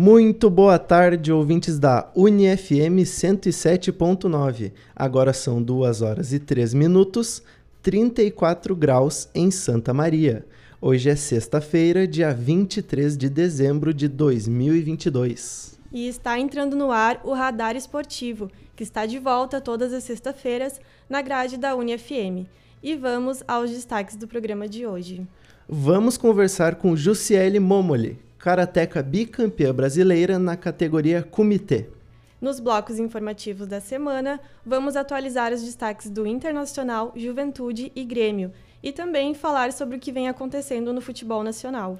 Muito boa tarde, ouvintes da UniFM 107.9. Agora são 2 horas e 3 minutos, 34 graus em Santa Maria. Hoje é sexta-feira, dia 23 de dezembro de 2022. E está entrando no ar o Radar Esportivo, que está de volta todas as sextas-feiras na grade da UniFM. E vamos aos destaques do programa de hoje. Vamos conversar com Jussiele Momoli, karateca bicampeã brasileira na categoria Comitê. Nos blocos informativos da semana, vamos atualizar os destaques do Internacional, Juventude e Grêmio e também falar sobre o que vem acontecendo no futebol nacional.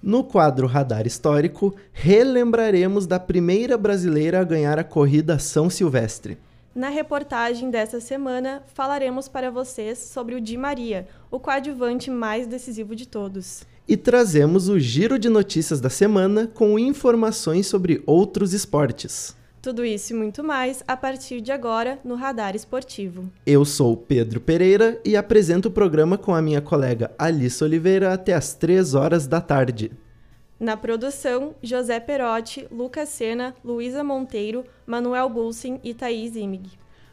No quadro Radar Histórico, relembraremos da primeira brasileira a ganhar a corrida São Silvestre. Na reportagem dessa semana, falaremos para vocês sobre o Di Maria, o coadjuvante mais decisivo de todos. E trazemos o giro de notícias da semana com informações sobre outros esportes. Tudo isso e muito mais a partir de agora no Radar Esportivo. Eu sou Pedro Pereira e apresento o programa com a minha colega Alice Oliveira até às 3 horas da tarde. Na produção, José Perotti, Lucas Sena, Luísa Monteiro, Manuel Bulsin e Thaís Imig.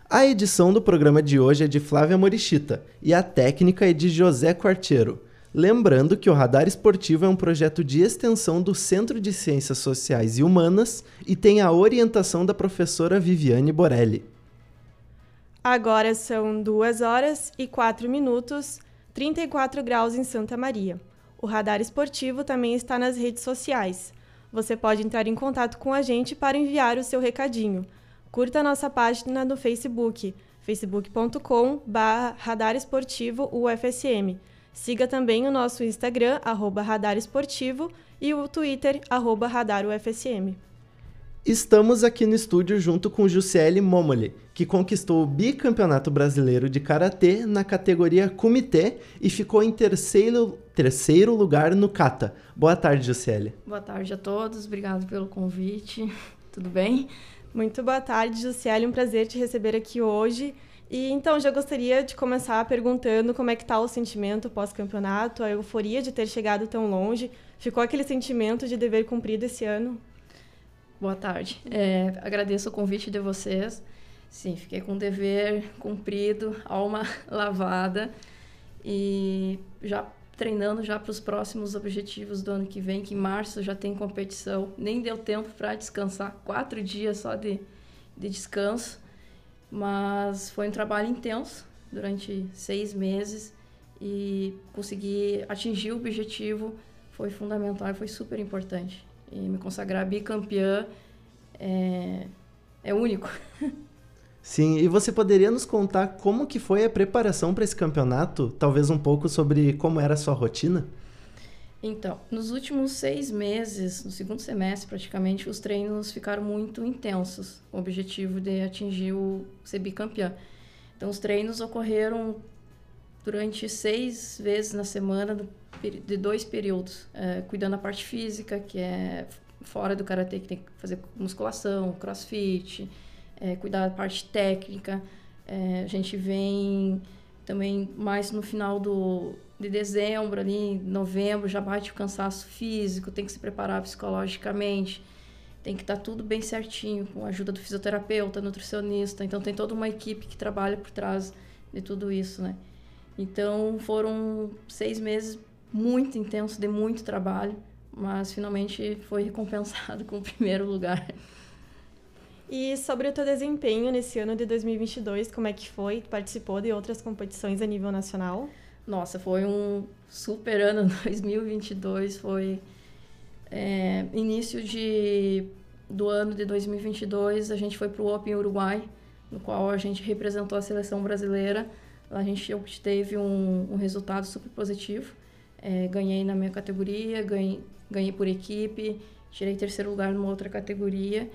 A edição do programa de hoje é de Flávia Morichita e a técnica é de José Quartiero. Lembrando que o Radar Esportivo é um projeto de extensão do Centro de Ciências Sociais e Humanas e tem a orientação da professora Viviane Borelli. Agora são 2 horas e 4 minutos, 34 graus em Santa Maria. O Radar Esportivo também está nas redes sociais. Você pode entrar em contato com a gente para enviar o seu recadinho. Curta nossa página no Facebook, facebook.com Radar Esportivo UFSM. Siga também o nosso Instagram, arroba Radar Esportivo, e o Twitter, arroba Radar UFSM. Estamos aqui no estúdio junto com Jussiele Momoli, que conquistou o bicampeonato brasileiro de karatê na categoria Comitê e ficou em terceiro, terceiro lugar no kata. Boa tarde, Jussiele. Boa tarde a todos, obrigado pelo convite. Tudo bem? Muito boa tarde, Jussiele. Um prazer te receber aqui hoje. E então, já gostaria de começar perguntando como é que está o sentimento pós-campeonato, a euforia de ter chegado tão longe. Ficou aquele sentimento de dever cumprido esse ano? Boa tarde. É, agradeço o convite de vocês. Sim, fiquei com dever cumprido, alma lavada e já treinando já para os próximos objetivos do ano que vem, que em março já tem competição. Nem deu tempo para descansar, quatro dias só de, de descanso, mas foi um trabalho intenso durante seis meses e conseguir atingir o objetivo foi fundamental, foi super importante e me consagrar bicampeã é, é único. Sim, e você poderia nos contar como que foi a preparação para esse campeonato? Talvez um pouco sobre como era a sua rotina? Então, nos últimos seis meses, no segundo semestre praticamente, os treinos ficaram muito intensos, com o objetivo de atingir o ser bicampeã. Então, os treinos ocorreram durante seis vezes na semana, de dois períodos, é, cuidando da parte física, que é fora do karatê, que tem que fazer musculação, crossfit, é, cuidar da parte técnica. É, a gente vem também mais no final do, de dezembro, ali, novembro, já bate o cansaço físico, tem que se preparar psicologicamente, tem que estar tudo bem certinho, com a ajuda do fisioterapeuta, nutricionista. Então, tem toda uma equipe que trabalha por trás de tudo isso, né? Então, foram seis meses muito intenso, de muito trabalho, mas finalmente foi recompensado com o primeiro lugar. E sobre o teu desempenho nesse ano de 2022, como é que foi? Participou de outras competições a nível nacional? Nossa, foi um super ano 2022, foi é, início de, do ano de 2022, a gente foi para o Open Uruguai, no qual a gente representou a seleção brasileira, a gente obteve um, um resultado super positivo, é, ganhei na minha categoria, ganhei, ganhei por equipe, tirei terceiro lugar numa outra categoria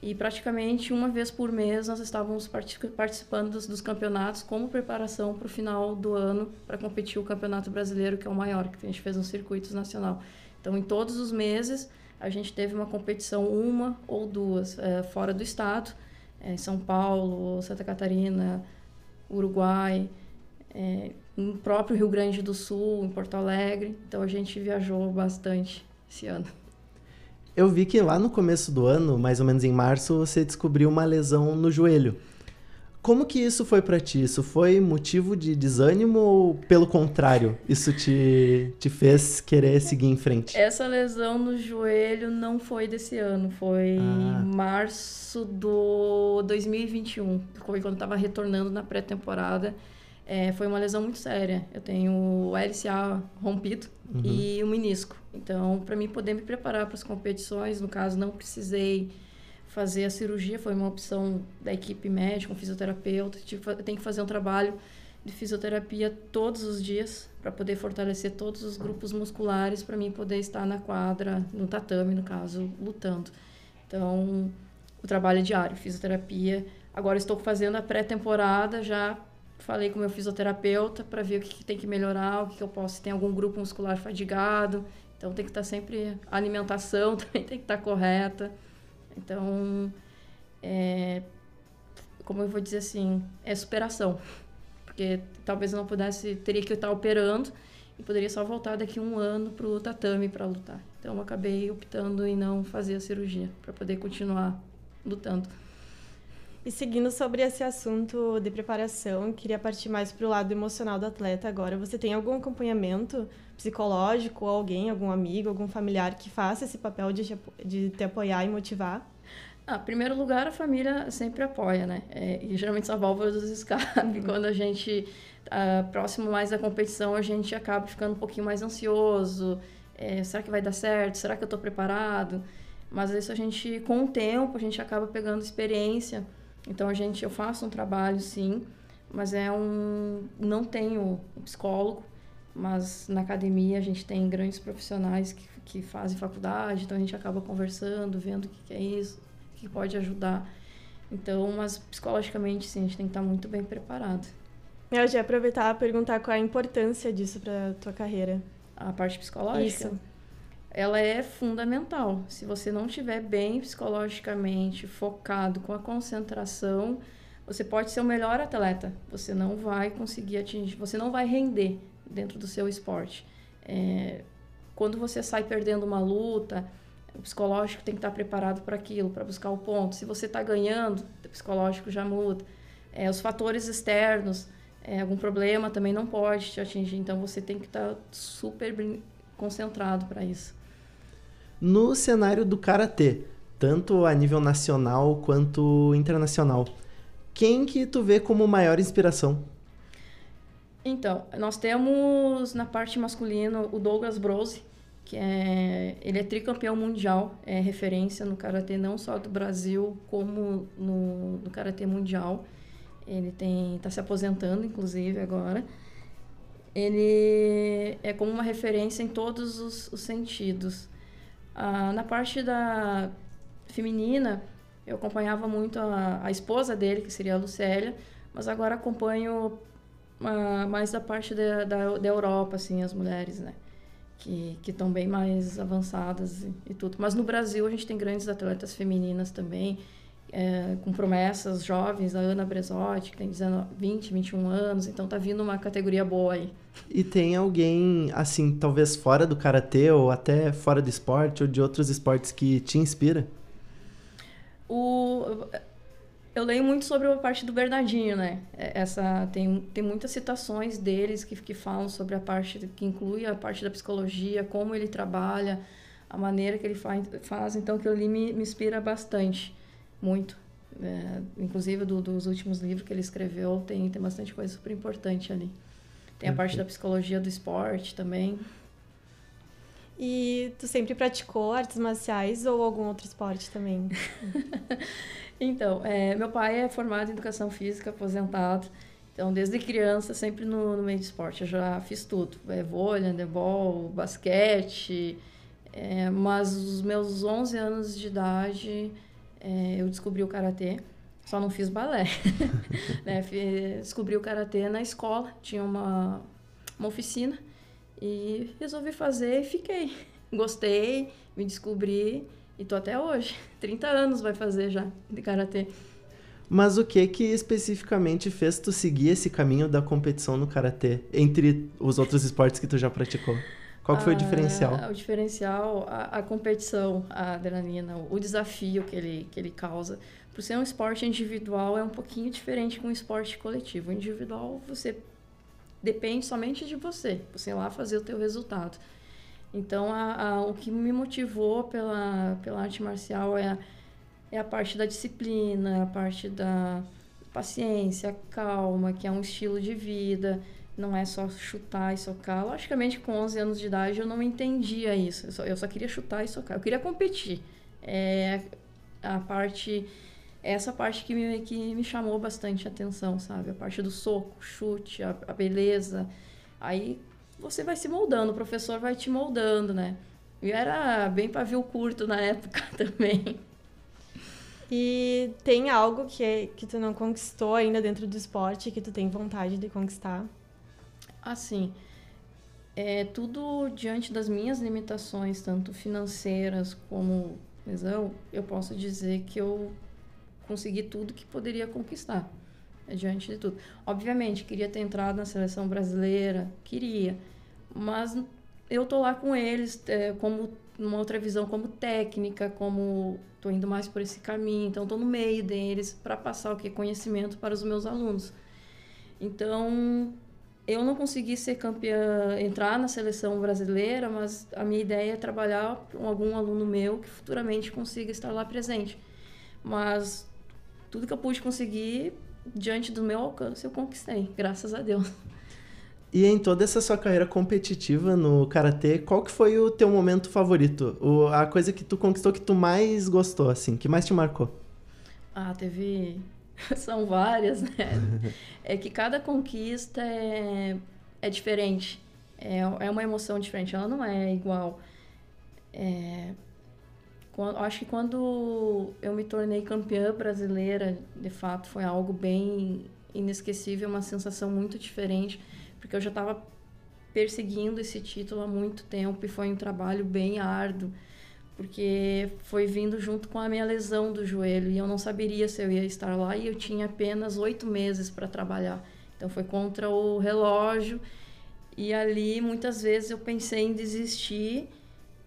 e praticamente uma vez por mês nós estávamos participando dos, campeonatos como preparação para o final do ano para competir o Campeonato Brasileiro, que é o maior, que a gente fez no circuito nacional. Então, em todos os meses, a gente teve uma competição, uma ou duas, é, fora do estado, é, São Paulo, Santa Catarina, Uruguai, é, no próprio Rio Grande do Sul, em Porto Alegre. Então, a gente viajou bastante esse ano. Eu vi que lá no começo do ano, mais ou menos em março, você descobriu uma lesão no joelho. Como que isso foi para ti? Isso foi motivo de desânimo ou, pelo contrário, isso te, te fez querer seguir em frente? Essa lesão no joelho não foi desse ano, foi ah. março do 2021, foi quando estava retornando na pré-temporada. É, foi uma lesão muito séria. Eu tenho o LCA rompido uhum. e o menisco. Então, para mim poder me preparar para as competições, no caso, não precisei fazer a cirurgia, foi uma opção da equipe médica, um fisioterapeuta. Eu tenho que fazer um trabalho de fisioterapia todos os dias para poder fortalecer todos os grupos musculares para mim poder estar na quadra, no tatame, no caso, lutando. Então, o trabalho é diário, fisioterapia. Agora estou fazendo a pré-temporada, já falei com meu fisioterapeuta para ver o que, que, tem que melhorar, o que, que eu posso, se tem algum grupo muscular fadigado. Então tem que estar sempre a alimentação também tem que estar correta. Então, é, como eu vou dizer assim, é superação. Porque talvez eu não pudesse, teria que estar operando e poderia só voltar daqui um ano para o tatame para lutar. Então, eu acabei optando em não fazer a cirurgia para poder continuar lutando. E seguindo sobre esse assunto de preparação, queria partir mais para o lado emocional do atleta agora. Você tem algum acompanhamento psicológico, alguém, algum amigo, algum familiar que faça esse papel de, de te apoiar e motivar? Ah, em primeiro lugar, a família sempre apoia, né? É, e geralmente essa válvula dos escape, uhum. quando a gente ah, próximo mais da competição, a gente acaba ficando um pouquinho mais ansioso. É, será que vai dar certo? Será que eu estou preparado? Mas isso a gente, com o tempo, a gente acaba pegando experiência. Então a gente, eu faço um trabalho, sim, mas é um, não tenho um psicólogo mas na academia a gente tem grandes profissionais que, que fazem faculdade, então a gente acaba conversando, vendo o que, que é isso, o que pode ajudar. Então, mas psicologicamente, sim, a gente tem que estar muito bem preparado. Eu já aproveitar e perguntar qual é a importância disso para a tua carreira. A parte psicológica? Isso. Ela é fundamental. Se você não estiver bem psicologicamente, focado, com a concentração, você pode ser o melhor atleta. Você não vai conseguir atingir, você não vai render dentro do seu esporte. É, quando você sai perdendo uma luta, o psicológico tem que estar preparado para aquilo, para buscar o ponto. Se você está ganhando, o psicológico já muda. É, os fatores externos, é, algum problema também não pode te atingir, então você tem que estar super concentrado para isso. No cenário do karatê, tanto a nível nacional quanto internacional, quem que tu vê como maior inspiração? Então, nós temos na parte masculina o Douglas Brose, que é, ele é tricampeão mundial, é referência no karatê não só do Brasil, como no, no karatê mundial. Ele tem está se aposentando inclusive agora. Ele é como uma referência em todos os, os sentidos. Ah, na parte da feminina, eu acompanhava muito a, a esposa dele, que seria a Lucélia, mas agora acompanho mais da parte da, da, da, Europa, assim, as mulheres, né? Que estão bem mais avançadas e, e, tudo. Mas no Brasil a gente tem grandes atletas femininas também, é, com promessas jovens, a Ana Bresotti, que tem 19, 20, 21 anos, então tá vindo uma categoria boa aí. E tem alguém, assim, talvez fora do karatê ou até fora do esporte ou de outros esportes que te inspira? O, eu leio muito sobre a parte do Bernardinho, né? É, essa tem, tem muitas citações deles que, que falam sobre a parte que inclui a parte da psicologia, como ele trabalha, a maneira que ele faz, faz então aquilo ali me, me inspira bastante, muito. É, inclusive do, dos últimos livros que ele escreveu tem tem bastante coisa super importante ali. Tem a parte da psicologia do esporte também. E tu sempre praticou artes marciais ou algum outro esporte também? Então, é, meu pai é formado em educação física, aposentado. Então, desde criança, sempre no, no meio de esporte. Eu já fiz tudo. É, vôlei, handebol, basquete. É, mas os meus 11 anos de idade, é, eu descobri o Karatê. Só não fiz balé. né? Descobri o Karatê na escola. Tinha uma, uma oficina. E resolvi fazer e fiquei. Gostei, me descobri e tô até hoje. 30 anos vai fazer já de karatê. Mas o que que especificamente fez tu seguir esse caminho da competição no karatê entre os outros esportes que tu já praticou? Qual que foi o diferencial? O diferencial, a, a, competição, a adrenalina, o desafio que ele, que ele causa. Por ser um esporte individual, é um pouquinho diferente com um esporte coletivo. O individual, você depende somente de você, você ir lá fazer o teu resultado. Então, a, a, o que me motivou pela, pela arte marcial é a, é a parte da disciplina, a parte da paciência, calma, que é um estilo de vida, não é só chutar e socar. Logicamente, com 11 anos de idade, eu não entendia isso. Eu só, eu só queria chutar e socar. Eu queria competir. É a parte essa parte que me, que me chamou bastante atenção, sabe? A parte do soco, chute, a, a beleza. Aí você vai se moldando, o professor vai te moldando, né? E era bem pavio curto na época também. E tem algo que, é, que tu não conquistou ainda dentro do esporte que tu tem vontade de conquistar? Assim, é tudo diante das minhas limitações, tanto financeiras como lesão, eu posso dizer que eu consegui tudo que poderia conquistar, é diante de tudo. Obviamente, queria ter entrado na seleção brasileira, queria, mas eu tô lá com eles é, como numa outra visão como técnica, como estou indo mais por esse caminho, então estou no meio deles para passar o que conhecimento para os meus alunos. Então, eu não consegui ser campeã, entrar na seleção brasileira, mas a minha ideia é trabalhar com algum aluno meu que futuramente consiga estar lá presente. Mas tudo que eu pude conseguir diante do meu alcance eu conquistei, graças a Deus. E em toda essa sua carreira competitiva no karatê, qual que foi o teu momento favorito? O, a coisa que tu conquistou que tu mais gostou, assim, que mais te marcou? Ah, teve. São várias, né? é que cada conquista é, é diferente. É, é uma emoção diferente, ela não é igual. É... Quando, acho que quando eu me tornei campeã brasileira, de fato, foi algo bem inesquecível, uma sensação muito diferente porque eu já estava perseguindo esse título há muito tempo e foi um trabalho bem árduo, porque foi vindo junto com a minha lesão do joelho e eu não saberia se eu ia estar lá e eu tinha apenas oito meses para trabalhar. Então foi contra o relógio e ali muitas vezes eu pensei em desistir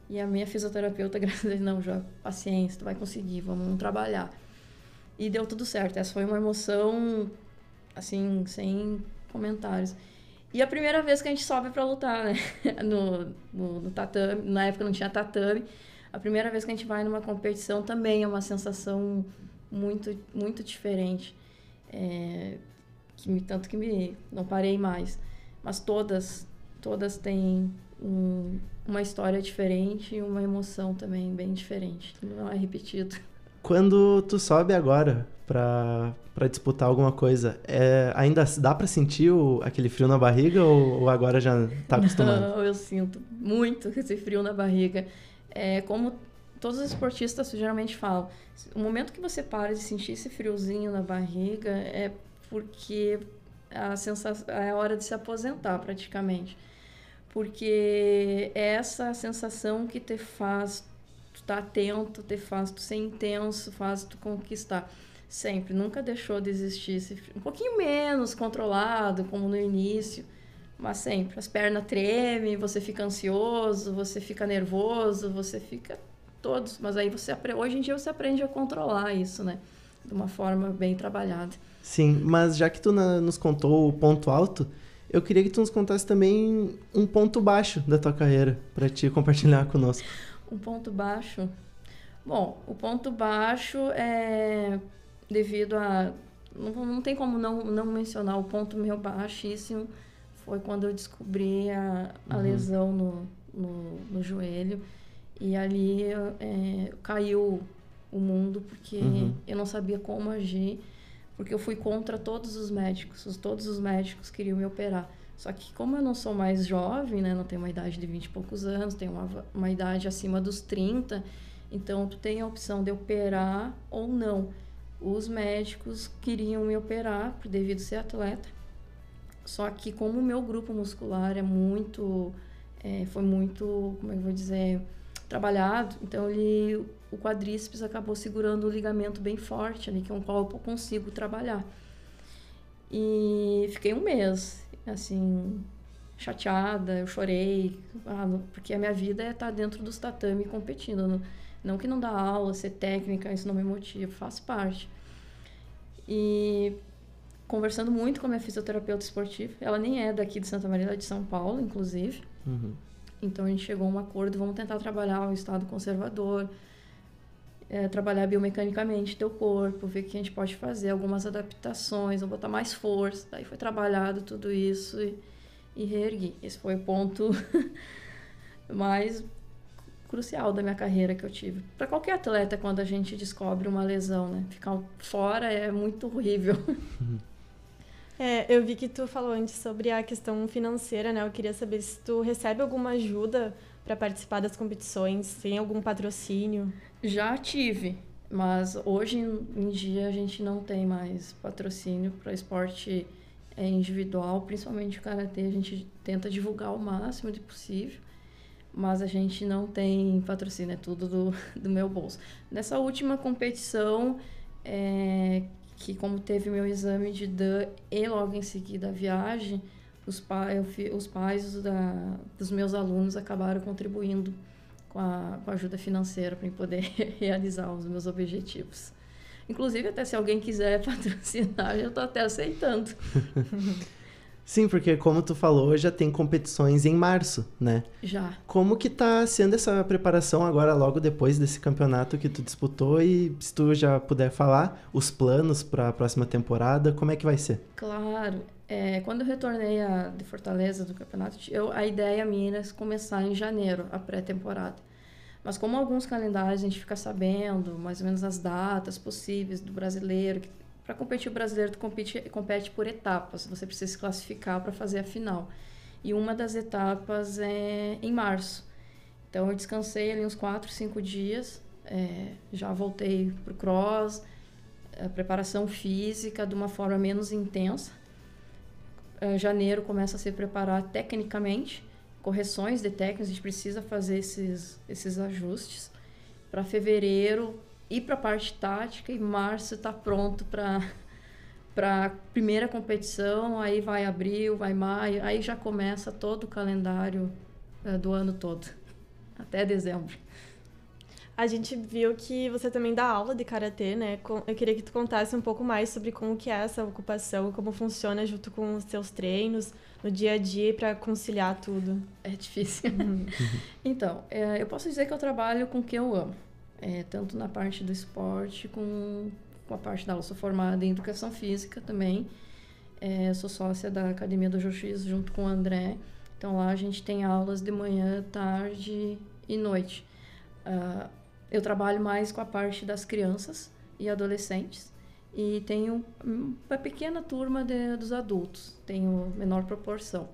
e a minha fisioterapeuta, graças a Deus, não, já paciência, tu vai conseguir, vamos trabalhar. E deu tudo certo. Essa foi uma emoção assim, sem comentários. E a primeira vez que a gente sobe para lutar, né? No, no, no, tatame, na época não tinha tatame. A primeira vez que a gente vai numa competição também é uma sensação muito, muito diferente. É, que me, tanto que me não parei mais. Mas todas, todas têm um, uma história diferente e uma emoção também bem diferente. Não é repetido. Quando tu sobe agora para disputar alguma coisa, é, ainda dá para sentir o, aquele frio na barriga ou, ou, agora já tá acostumado? Não, eu sinto muito esse frio na barriga. É como todos os esportistas geralmente falam, o momento que você para de sentir esse friozinho na barriga é porque a sensação é hora de se aposentar praticamente. Porque é essa sensação que te faz tu tá atento, te faz tu ser intenso, faz tu conquistar. Sempre, nunca deixou de existir. Um pouquinho menos controlado, como no início, mas sempre. As pernas tremem, você fica ansioso, você fica nervoso, você fica todos. Mas aí você hoje em dia você aprende a controlar isso, né? De uma forma bem trabalhada. Sim, mas já que tu na, nos contou o ponto alto, eu queria que tu nos contasse também um ponto baixo da tua carreira, para te compartilhar conosco. Um ponto baixo. Bom, o ponto baixo é devido a. Não, não tem como não, não mencionar o ponto meu baixíssimo. Foi quando eu descobri a, a uhum. lesão no, no, no, joelho. E ali é, caiu o mundo, porque uhum. eu não sabia como agir. Porque eu fui contra todos os médicos. Todos os médicos queriam me operar. Só que como eu não sou mais jovem, né, não tenho uma idade de 20 e poucos anos, tenho uma, uma idade acima dos 30, então tu tem a opção de operar ou não. Os médicos queriam me operar devido ser atleta. Só que como o meu grupo muscular é muito é, foi muito, como é que eu vou dizer, trabalhado, então ele o quadríceps acabou segurando o ligamento bem forte ali, que é um qual eu consigo trabalhar. E fiquei um mês assim, chateada, eu chorei, ah, porque a minha vida é estar tá dentro dos tatame competindo. Não, não que não dá aula, ser técnica, isso não me motiva, faz parte. E conversando muito com a minha fisioterapeuta esportiva, ela nem é daqui de Santa Maria, ela é de São Paulo, inclusive. Uhum. Então a gente chegou a um acordo, vamos tentar trabalhar o estado conservador, é, trabalhar biomecanicamente teu corpo, ver o que a gente pode fazer, algumas adaptações, vamos botar mais força. Daí foi trabalhado tudo isso e, e reergui. Esse foi o ponto mais crucial da minha carreira que eu tive. Para qualquer atleta, quando a gente descobre uma lesão, né? Ficar fora é muito horrível. É, eu vi que tu falou antes sobre a questão financeira, né? Eu queria saber se tu recebe alguma ajuda para participar das competições, tem algum patrocínio? Já tive, mas hoje em dia a gente não tem mais patrocínio para esporte é, individual, principalmente o karatê, a gente tenta divulgar o máximo de possível, mas a gente não tem patrocínio, é tudo do, do meu bolso. Nessa última competição, é, que como teve meu exame de DAN e logo em seguida a viagem, os, pai, os pais da, dos meus alunos acabaram contribuindo com a, com a ajuda financeira para poder realizar os meus objetivos. Inclusive, até se alguém quiser patrocinar, eu estou até aceitando. Sim, porque como tu falou, já tem competições em março, né? Já. Como que tá sendo essa preparação agora, logo depois desse campeonato que tu disputou? E se tu já puder falar os planos para a próxima temporada, como é que vai ser? Claro. É, quando eu retornei a, de Fortaleza do campeonato, eu, a ideia minha era começar em janeiro, a pré-temporada. Mas como alguns calendários a gente fica sabendo mais ou menos as datas possíveis do brasileiro, que para competir o brasileiro, compete, compete por etapas. Você precisa se classificar para fazer a final. E uma das etapas é em março. Então eu descansei ali uns 4, 5 dias. É, já voltei pro cross, a preparação física de uma forma menos intensa. É, janeiro começa a se preparar tecnicamente, correções de técnicas, a gente precisa fazer esses, esses ajustes. Para fevereiro, ir para a parte tática e março está pronto para para primeira competição, aí vai abril, vai maio, aí já começa todo o calendário uh, do ano todo, até dezembro. A gente viu que você também dá aula de karatê, né? Eu queria que tu contasse um pouco mais sobre como que é essa ocupação, como funciona junto com os seus treinos no dia a dia para conciliar tudo. É difícil. Uhum. então, é, eu posso dizer que eu trabalho com o que eu amo é, tanto na parte do esporte com, com a parte da aula. Sou formada em educação física também. É, sou sócia da Academia do Jiu junto com o André. Então lá a gente tem aulas de manhã, tarde e noite. Uh, eu trabalho mais com a parte das crianças e adolescentes e tenho uma pequena turma de, dos adultos, tenho menor proporção.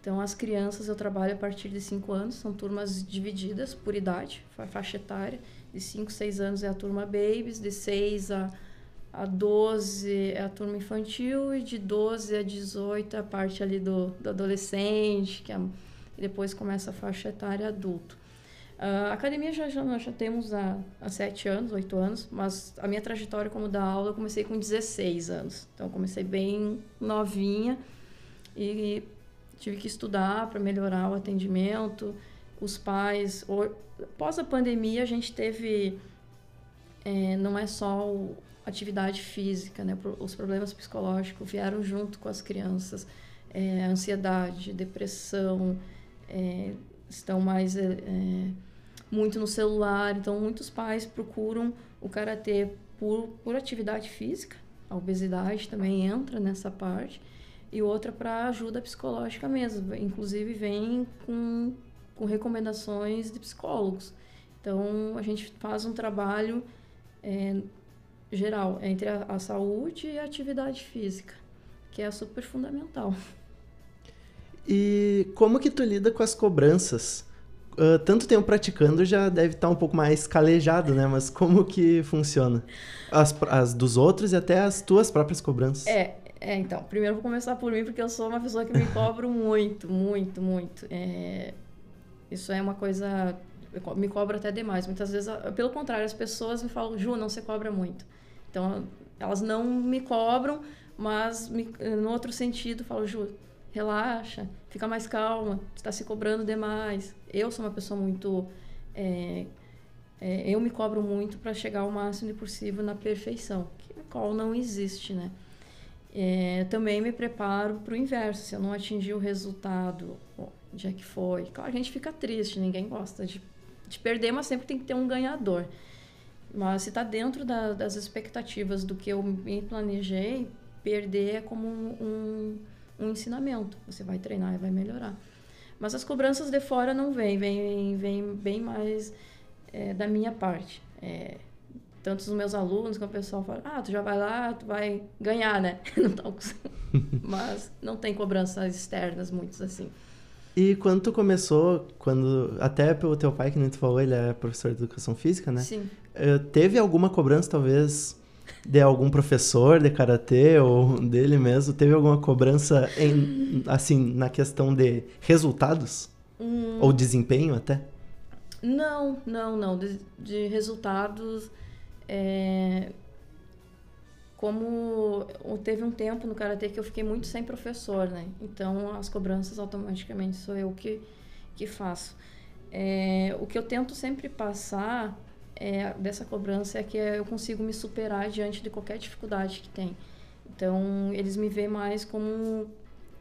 Então, as crianças eu trabalho a partir de 5 anos, são turmas divididas por idade, faixa etária, de 5, 6 anos é a turma Babies, de 6 a, a 12 é a turma infantil e de 12 a 18 é a parte ali do, do adolescente, que é, depois começa a faixa etária adulto. Uh, academia já, já, nós já temos há, há 7 anos, 8 anos, mas a minha trajetória como da aula eu comecei com 16 anos. Então, comecei bem novinha e tive que estudar para melhorar o atendimento. Os pais, Pós a pandemia, a gente teve. É, não é só atividade física, né? Os problemas psicológicos vieram junto com as crianças. É, ansiedade, depressão, é, estão mais. É, é, muito no celular. Então, muitos pais procuram o karatê por, por atividade física. A obesidade também entra nessa parte. E outra para ajuda psicológica mesmo. Inclusive, vem com com recomendações de psicólogos. Então, a gente faz um trabalho é, geral entre a, a, saúde e a atividade física, que é super fundamental. E como que tu lida com as cobranças? Uh, tanto tempo praticando já deve estar um pouco mais calejado, né? Mas como que funciona? As, as dos outros e até as tuas próprias cobranças. É, é, então, primeiro vou começar por mim, porque eu sou uma pessoa que me cobro muito, muito, muito. É, isso é uma coisa. Me cobra até demais. Muitas vezes, pelo contrário, as pessoas me falam, Ju, não se cobra muito. Então, elas não me cobram, mas me, no outro sentido, falam, Ju, relaxa, fica mais calma, está se cobrando demais. Eu sou uma pessoa muito. É, é, eu me cobro muito para chegar ao máximo possível na perfeição, que qual não existe, né? É, também me preparo para o inverso. Se eu não atingir o resultado, já que foi, claro, a gente fica triste, ninguém gosta de, de perder, mas sempre tem que ter um ganhador. Mas se está dentro da, das expectativas do que eu me planejei, perder é como um, um, um, ensinamento. Você vai treinar e vai melhorar. Mas as cobranças de fora não vêm, vêm, vêm bem mais é, da minha parte. É, tanto os meus alunos como o pessoal fala, ah, tu já vai lá, tu vai ganhar, né? não tá Mas não tem cobranças externas muitas assim. E quando tu começou, quando até pelo teu pai, que nem tu falou, ele é professor de educação física, né? Sim. Uh, teve alguma cobrança, talvez, de algum professor de karatê ou dele mesmo? Teve alguma cobrança, em, assim, na questão de resultados? Hum. Ou desempenho até? Não, não, não. De, de resultados. É... Como teve um tempo no karatê que eu fiquei muito sem professor, né? Então as cobranças automaticamente sou eu que, que faço. É, o que eu tento sempre passar é, dessa cobrança é que eu consigo me superar diante de qualquer dificuldade que tem. Então eles me veem mais como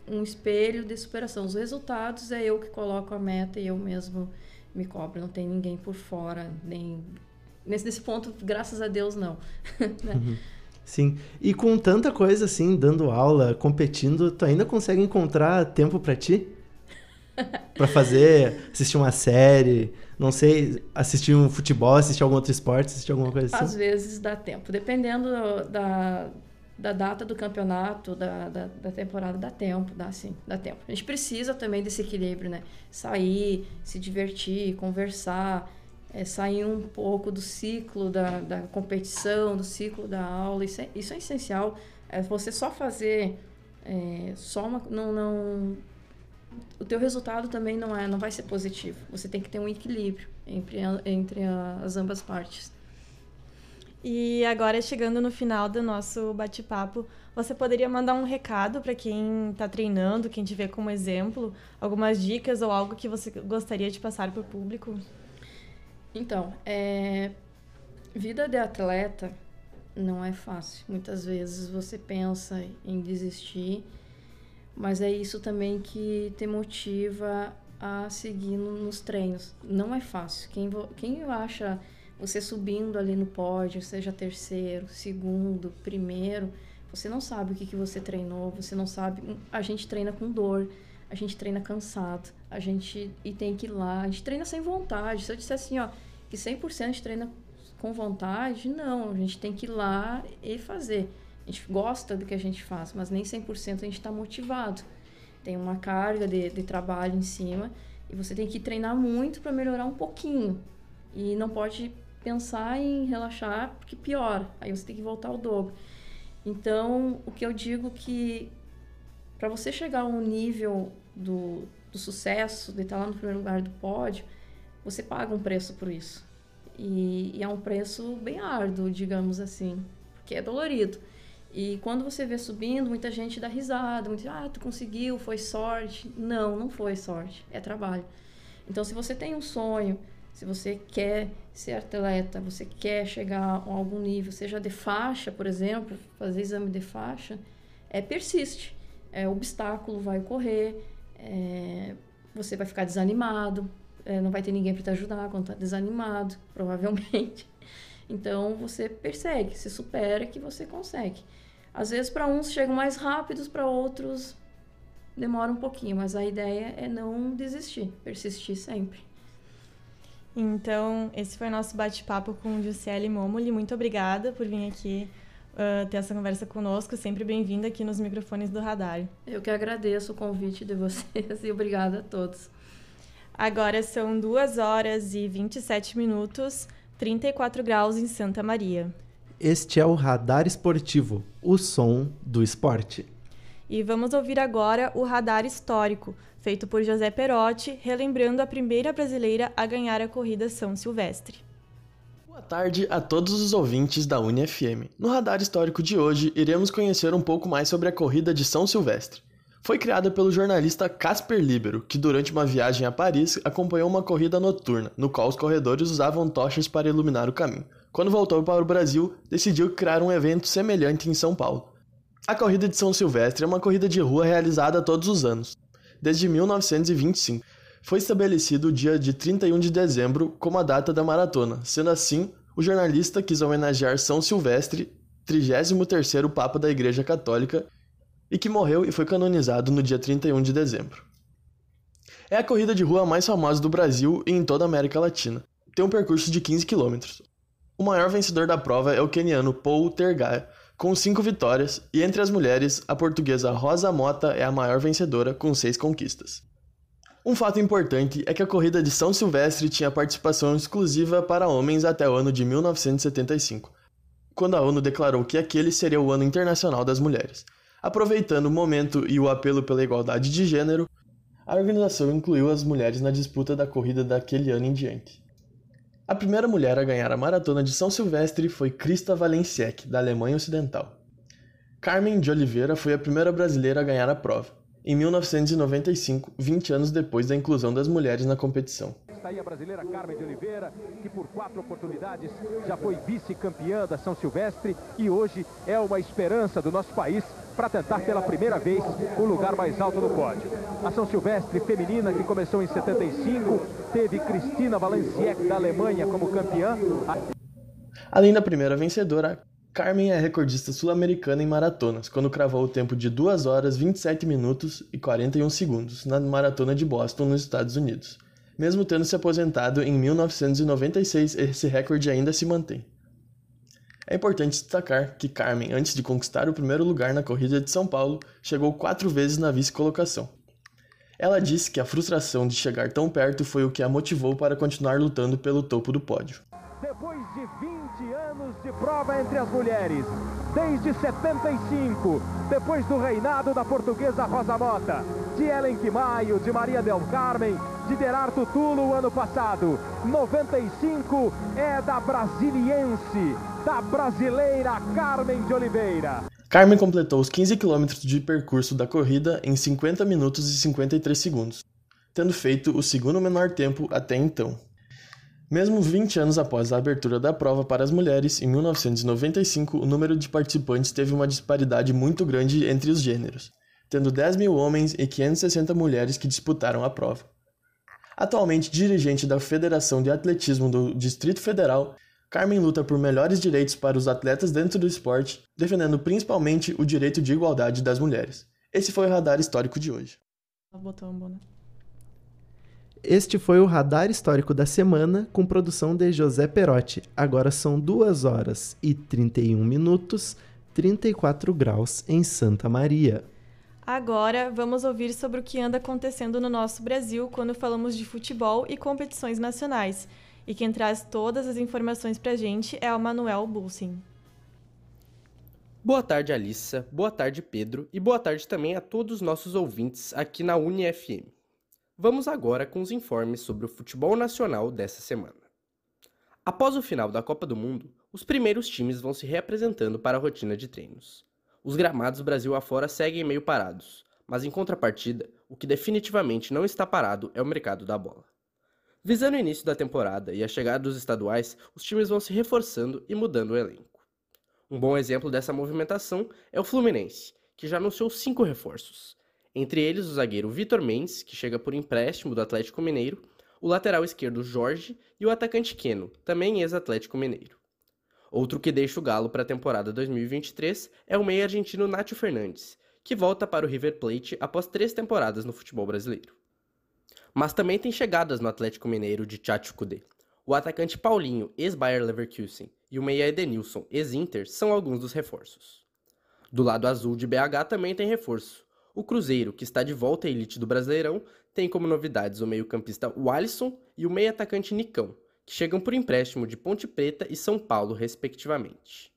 um espelho de superação. Os resultados é eu que coloco a meta e eu mesmo me cobro. Não tem ninguém por fora, nem nesse, nesse ponto, graças a Deus, não. né? uhum. Sim. E com tanta coisa assim, dando aula, competindo, tu ainda consegue encontrar tempo para ti? para fazer, assistir uma série, não sei, assistir um futebol, assistir algum outro esporte, assistir alguma coisa assim? Às vezes dá tempo. Dependendo da, da data do campeonato, da, da, da, temporada, dá tempo, dá sim, dá tempo. A gente precisa também desse equilíbrio, né? Sair, se divertir, conversar, é, sair um pouco do ciclo da, da competição, do ciclo da aula. Isso é, isso é essencial. É você só fazer é, só uma. Não, não, o teu resultado também não, é, não vai ser positivo. Você tem que ter um equilíbrio entre, entre as ambas partes. E agora, chegando no final do nosso bate-papo, você poderia mandar um recado para quem está treinando, quem te vê como exemplo, algumas dicas ou algo que você gostaria de passar para o público? Então, é... vida de atleta não é fácil. Muitas vezes você pensa em desistir, mas é isso também que te motiva a seguir nos treinos. Não é fácil. Quem, quem acha você subindo ali no pódio, seja terceiro, segundo, primeiro, você não sabe o que, que você treinou, você não sabe. A gente treina com dor, a gente treina cansado, a gente e tem que ir lá, a gente treina sem vontade. Se eu disser assim, ó, que 100% a gente treina com vontade, não, a gente tem que ir lá e fazer. A gente gosta do que a gente faz, mas nem 100% a gente está motivado. Tem uma carga de, de trabalho em cima e você tem que treinar muito para melhorar um pouquinho. E não pode pensar em relaxar, porque piora. Aí você tem que voltar ao dobro. Então, o que eu digo que para você chegar a um nível do, do sucesso, de estar lá no primeiro lugar do pódio, você paga um preço por isso. E, e, é um preço bem árduo, digamos assim, porque é dolorido. E quando você vê subindo, muita gente dá risada, muita ah, tu conseguiu, foi sorte. Não, não foi sorte, é trabalho. Então, se você tem um sonho, se você quer ser atleta, você quer chegar a algum nível, seja de faixa, por exemplo, fazer exame de faixa, é persiste. É, obstáculo vai ocorrer, é, você vai ficar desanimado, é, não vai ter ninguém para te ajudar quando está desanimado, provavelmente. Então você persegue, se supera que você consegue. Às vezes para uns chegam mais rápidos, para outros demora um pouquinho, mas a ideia é não desistir, persistir sempre. Então, esse foi o nosso bate-papo com Juscelie Momoli. Muito obrigada por vir aqui uh, ter essa conversa conosco. Sempre bem-vinda aqui nos microfones do Radar. Eu que agradeço o convite de vocês e obrigada a todos. Agora são 2 horas e 27 minutos, 34 graus em Santa Maria. Este é o Radar Esportivo, o som do esporte. E vamos ouvir agora o Radar Histórico, feito por José Perotti, relembrando a primeira brasileira a ganhar a corrida São Silvestre. Boa tarde a todos os ouvintes da UniFM. No radar histórico de hoje, iremos conhecer um pouco mais sobre a corrida de São Silvestre. Foi criada pelo jornalista Casper Libero, que durante uma viagem a Paris acompanhou uma corrida noturna, no qual os corredores usavam tochas para iluminar o caminho. Quando voltou para o Brasil, decidiu criar um evento semelhante em São Paulo. A corrida de São Silvestre é uma corrida de rua realizada todos os anos, desde 1925. Foi estabelecido o dia de 31 de dezembro como a data da maratona, sendo assim, o jornalista quis homenagear São Silvestre, 33º Papa da Igreja Católica, e que morreu e foi canonizado no dia 31 de dezembro. É a corrida de rua mais famosa do Brasil e em toda a América Latina. Tem um percurso de 15 quilômetros. O maior vencedor da prova é o queniano Paul Tergai, com 5 vitórias, e entre as mulheres, a portuguesa Rosa Mota é a maior vencedora, com 6 conquistas. Um fato importante é que a corrida de São Silvestre tinha participação exclusiva para homens até o ano de 1975, quando a ONU declarou que aquele seria o Ano Internacional das Mulheres. Aproveitando o momento e o apelo pela igualdade de gênero, a organização incluiu as mulheres na disputa da corrida daquele ano em diante. A primeira mulher a ganhar a maratona de São Silvestre foi Krista Valenciec, da Alemanha Ocidental. Carmen de Oliveira foi a primeira brasileira a ganhar a prova, em 1995, 20 anos depois da inclusão das mulheres na competição. Está aí a brasileira Carmen de Oliveira, que por quatro oportunidades já foi vice-campeã da São Silvestre e hoje é uma esperança do nosso país para tentar pela primeira vez o lugar mais alto no pódio. A São Silvestre feminina, que começou em 75, teve Cristina Valenciec da Alemanha como campeã. Além da primeira vencedora, Carmen é recordista sul-americana em maratonas, quando cravou o tempo de 2 horas 27 minutos e 41 segundos na maratona de Boston, nos Estados Unidos. Mesmo tendo se aposentado em 1996, esse recorde ainda se mantém. É importante destacar que Carmen, antes de conquistar o primeiro lugar na corrida de São Paulo, chegou quatro vezes na vice-colocação. Ela disse que a frustração de chegar tão perto foi o que a motivou para continuar lutando pelo topo do pódio. Depois de 20 anos de prova entre as mulheres, desde 75, depois do reinado da portuguesa Rosa Mota, de Ellen Quimaio, de Maria del Carmen, de Derarto Tulo ano passado, 95 é da brasiliense, da brasileira Carmen de Oliveira. Carmen completou os 15 quilômetros de percurso da corrida em 50 minutos e 53 segundos, tendo feito o segundo menor tempo até então. Mesmo 20 anos após a abertura da prova para as mulheres, em 1995, o número de participantes teve uma disparidade muito grande entre os gêneros, tendo 10 mil homens e 560 mulheres que disputaram a prova. Atualmente dirigente da Federação de Atletismo do Distrito Federal, Carmen luta por melhores direitos para os atletas dentro do esporte, defendendo principalmente o direito de igualdade das mulheres. Esse foi o Radar Histórico de hoje. Este foi o Radar Histórico da semana, com produção de José Perotti. Agora são 2 horas e 31 minutos, 34 graus em Santa Maria. Agora vamos ouvir sobre o que anda acontecendo no nosso Brasil quando falamos de futebol e competições nacionais. E quem traz todas as informações pra gente é o Manuel Bulsin. Boa tarde, Alissa. Boa tarde, Pedro. E boa tarde também a todos os nossos ouvintes aqui na UniFM. Vamos agora com os informes sobre o futebol nacional dessa semana. Após o final da Copa do Mundo, os primeiros times vão se reapresentando para a rotina de treinos. Os gramados Brasil afora seguem meio parados, mas em contrapartida, o que definitivamente não está parado é o mercado da bola. Visando o início da temporada e a chegada dos estaduais, os times vão se reforçando e mudando o elenco. Um bom exemplo dessa movimentação é o Fluminense, que já anunciou cinco reforços. Entre eles o zagueiro Vitor Mendes, que chega por empréstimo do Atlético Mineiro, o lateral esquerdo Jorge e o atacante Queno, também ex-Atlético Mineiro. Outro que deixa o Galo para a temporada 2023 é o meio argentino Nacho Fernandes, que volta para o River Plate após três temporadas no futebol brasileiro. Mas também tem chegadas no Atlético Mineiro de Tchatcho Kudê. O atacante Paulinho, ex-Bayer Leverkusen, e o meia Edenilson, ex-Inter, são alguns dos reforços. Do lado azul de BH também tem reforço. O Cruzeiro, que está de volta à elite do Brasileirão, tem como novidades o meio-campista Walisson e o meio-atacante Nicão, que chegam por empréstimo de Ponte Preta e São Paulo, respectivamente.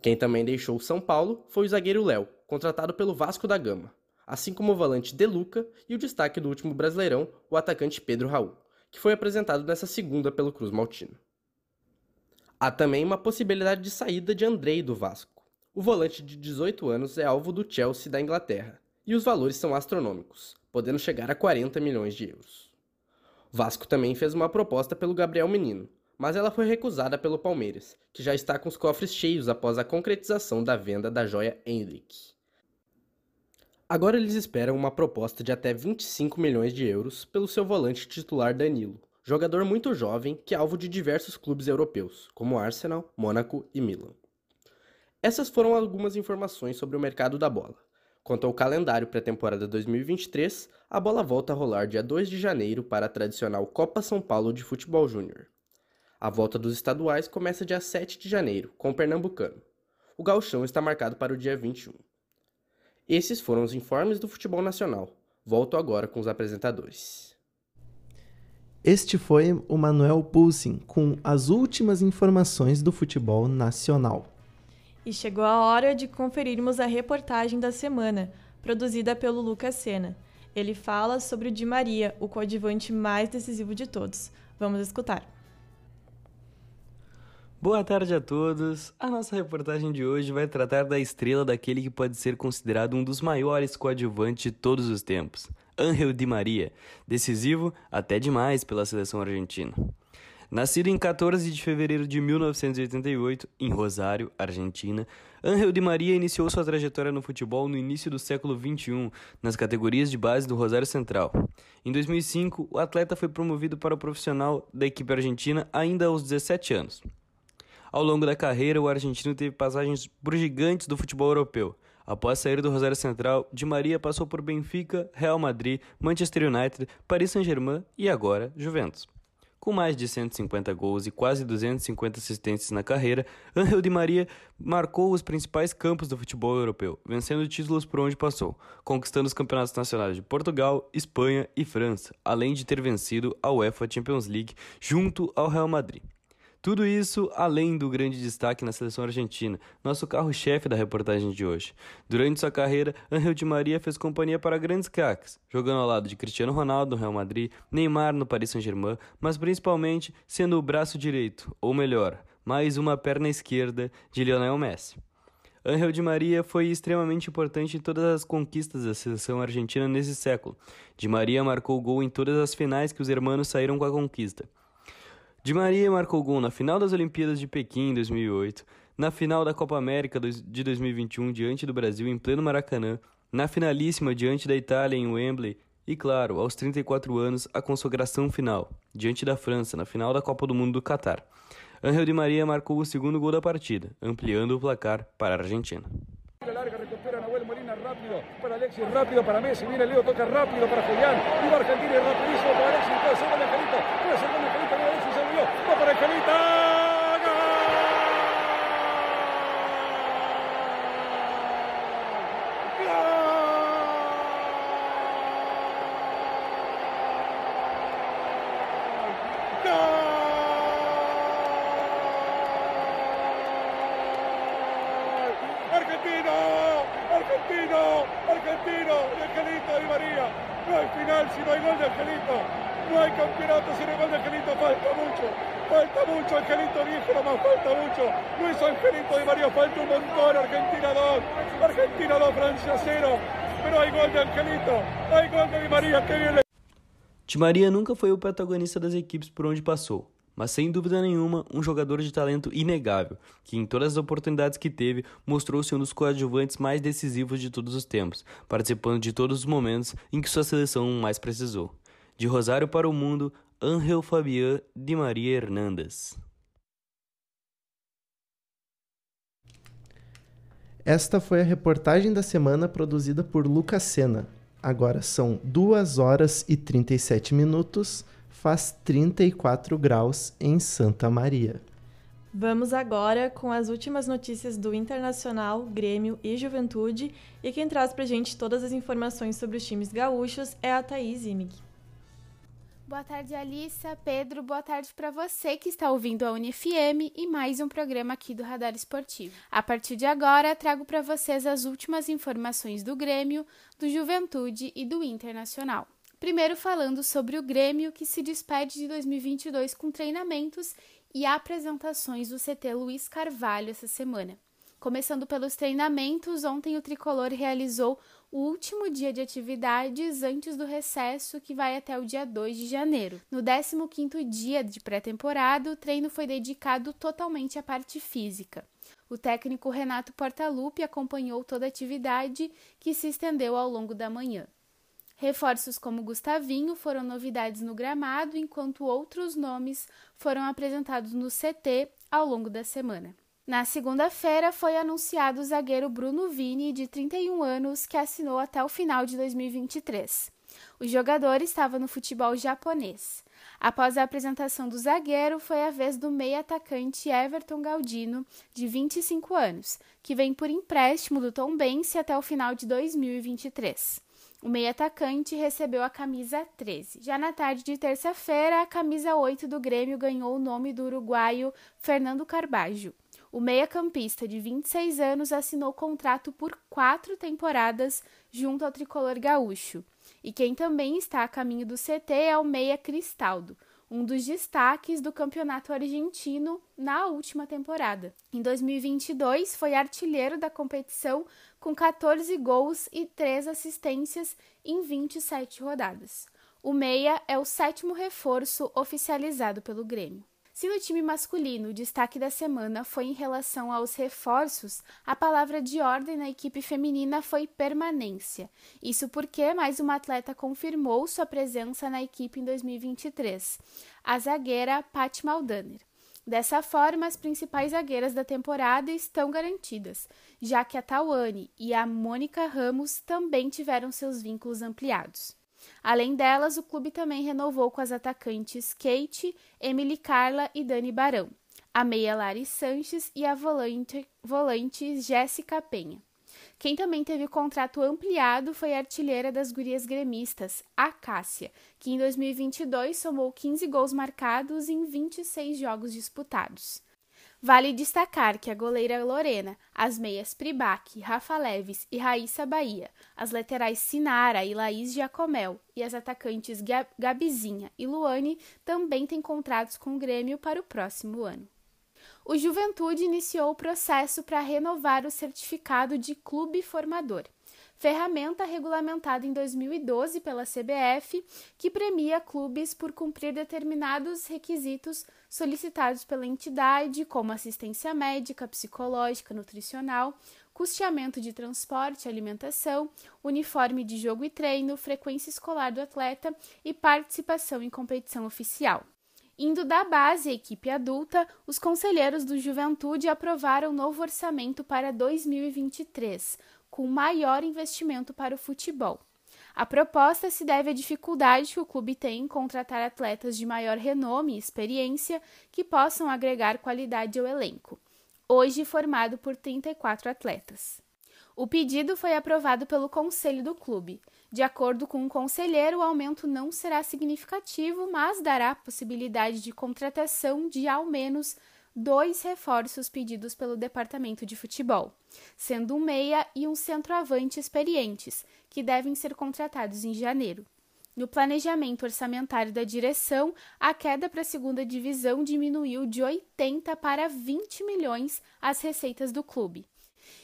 Quem também deixou São Paulo foi o zagueiro Léo, contratado pelo Vasco da Gama assim como o volante De Luca e o destaque do último Brasileirão, o atacante Pedro Raul, que foi apresentado nessa segunda pelo Cruz Maltino. Há também uma possibilidade de saída de Andrei do Vasco. O volante de 18 anos é alvo do Chelsea da Inglaterra, E os valores são astronômicos, podendo chegar a 40 milhões de euros. Vasco também fez uma proposta pelo Gabriel Menino, mas ela foi recusada pelo Palmeiras, que já está com os cofres cheios após a concretização da venda da joia Henrique. Agora eles esperam uma proposta de até 25 milhões de euros pelo seu volante titular Danilo, jogador muito jovem que é alvo de diversos clubes europeus, como Arsenal, Mônaco e Milan. Essas foram algumas informações sobre o mercado da bola. Quanto ao calendário pré-temporada 2023, a bola volta a rolar dia 2 de janeiro para a tradicional Copa São Paulo de Futebol Júnior. A volta dos estaduais começa dia 7 de janeiro, com o Pernambucano. O gauchão está marcado para o dia 21. Esses foram os informes do futebol nacional. Volto agora com os apresentadores. Este foi o Manuel Pulsing com as últimas informações do futebol nacional. E chegou a hora de conferirmos a reportagem da semana, produzida pelo Lucas Sena. Ele fala sobre o Di Maria, o coadjuvante mais decisivo de todos. Vamos escutar. Boa tarde a todos. A nossa reportagem de hoje vai tratar da estrela daquele que pode ser considerado um dos maiores coadjuvantes de todos os tempos, Ángel Di Maria, decisivo até demais pela seleção argentina. Nascido em 14 de fevereiro de 1988, em Rosário, Argentina, Ángel Di Maria iniciou sua trajetória no futebol no início do século XXI, nas categorias de base do Rosário Central. Em 2005, o atleta foi promovido para o profissional da equipe argentina ainda aos 17 anos. Ao longo da carreira, o argentino teve passagens por gigantes do futebol europeu. Após sair do Rosário Central, Di Maria passou por Benfica, Real Madrid, Manchester United, Paris Saint-Germain e agora Juventus. Com mais de 150 gols e quase 250 assistências na carreira, Angel Di Maria marcou os principais campos do futebol europeu, vencendo títulos por onde passou, conquistando os campeonatos nacionais de Portugal, Espanha e França, além de ter vencido a UEFA Champions League junto ao Real Madrid. Tudo isso além do grande destaque na seleção argentina, nosso carro-chefe da reportagem de hoje. Durante sua carreira, Angel Di Maria fez companhia para grandes craques, jogando ao lado de Cristiano Ronaldo no Real Madrid, Neymar no Paris Saint-Germain, mas principalmente sendo o braço direito, ou melhor, mais uma perna esquerda de Lionel Messi. Angel Di Maria foi extremamente importante em todas as conquistas da seleção argentina nesse século. Di Maria marcou gol em todas as finais que os hermanos saíram com a conquista. Di Maria marcou gol na final das Olimpíadas de Pequim em 2008, na final da Copa América de 2021 diante do Brasil em pleno Maracanã, na finalíssima diante da Itália em Wembley e, claro, aos 34 anos, a consagração final, diante da França, na final da Copa do Mundo do Catar. Angel Di Maria marcou o segundo gol da partida, ampliando o placar para a Argentina. larga, recupera Nahuel Molina rápido para Alexis, rápido para Messi, viene Leo, toca rápido para Julián, viva Argentina rapidísimo para Alexis, puede ser puede ser para Argentino, argentino, argentino, de Angelito y María. No hay final si no hay gol de Angelito. No hay campeonato si se unió, va para Angelita. Di Maria nunca foi o protagonista das equipes por onde passou, mas sem dúvida nenhuma um jogador de talento inegável, que em todas as oportunidades que teve mostrou-se um dos coadjuvantes mais decisivos de todos os tempos, participando de todos os momentos em que sua seleção mais precisou. De Rosário para o mundo, Angel Fabián Di Maria Hernandes. Esta foi a reportagem da semana produzida por Lucas Sena. Agora são 2 horas e 37 minutos, faz 34 graus em Santa Maria. Vamos agora com as últimas notícias do Internacional, Grêmio e Juventude. E quem traz pra gente todas as informações sobre os times gaúchos é a Thaís Imig. Boa tarde, Alissa, Pedro, boa tarde para você que está ouvindo a UniFM e mais um programa aqui do Radar Esportivo. A partir de agora, trago para vocês as últimas informações do Grêmio, do Juventude e do Internacional. Primeiro falando sobre o Grêmio que se despede de 2022 com treinamentos e apresentações do CT Luiz Carvalho essa semana. Começando pelos treinamentos, ontem o tricolor realizou o último dia de atividades antes do recesso, que vai até o dia 2 de janeiro. No 15º dia de pré-temporada, o treino foi dedicado totalmente à parte física. O técnico Renato Portaluppi acompanhou toda a atividade, que se estendeu ao longo da manhã. Reforços como Gustavinho foram novidades no gramado, enquanto outros nomes foram apresentados no CT ao longo da semana. Na segunda-feira foi anunciado o zagueiro Bruno Vini, de 31 anos, que assinou até o final de 2023. O jogador estava no futebol japonês. Após a apresentação do zagueiro, foi a vez do meio-atacante Everton Galdino, de 25 anos, que vem por empréstimo do Tombense até o final de 2023. O meio-atacante recebeu a camisa 13. Já na tarde de terça-feira, a camisa 8 do Grêmio ganhou o nome do uruguaio Fernando Carbajo. O meia-campista de 26 anos assinou contrato por quatro temporadas junto ao tricolor gaúcho. E quem também está a caminho do CT é o meia Cristaldo, um dos destaques do campeonato argentino na última temporada. Em 2022, foi artilheiro da competição com 14 gols e 3 assistências em 27 rodadas. O meia é o sétimo reforço oficializado pelo Grêmio. Se no time masculino o destaque da semana foi em relação aos reforços, a palavra de ordem na equipe feminina foi permanência. Isso porque mais uma atleta confirmou sua presença na equipe em 2023, a zagueira Pat Maldaner. Dessa forma, as principais zagueiras da temporada estão garantidas, já que a Tawane e a Mônica Ramos também tiveram seus vínculos ampliados. Além delas, o clube também renovou com as atacantes Kate, Emily Carla e Dani Barão, a meia Lari Sanches e a volante, volante Jéssica Penha. Quem também teve o contrato ampliado foi a artilheira das gurias gremistas, a Cássia, que em 2022 somou 15 gols marcados em 26 jogos disputados. Vale destacar que a goleira Lorena, as meias Pribac, Rafa Leves e Raíssa Bahia, as laterais Sinara e Laís Giacomel e as atacantes Gabizinha e Luane também têm contratos com o Grêmio para o próximo ano. O Juventude iniciou o processo para renovar o certificado de clube formador ferramenta regulamentada em 2012 pela CBF, que premia clubes por cumprir determinados requisitos solicitados pela entidade, como assistência médica, psicológica, nutricional, custeamento de transporte, alimentação, uniforme de jogo e treino, frequência escolar do atleta e participação em competição oficial. Indo da base à equipe adulta, os conselheiros do Juventude aprovaram o novo orçamento para 2023, com maior investimento para o futebol. A proposta se deve à dificuldade que o clube tem em contratar atletas de maior renome e experiência que possam agregar qualidade ao elenco, hoje formado por 34 atletas. O pedido foi aprovado pelo conselho do clube. De acordo com o conselheiro, o aumento não será significativo, mas dará possibilidade de contratação de ao menos dois reforços pedidos pelo departamento de futebol, sendo um meia e um centroavante experientes, que devem ser contratados em janeiro. No planejamento orçamentário da direção, a queda para a segunda divisão diminuiu de 80 para 20 milhões as receitas do clube.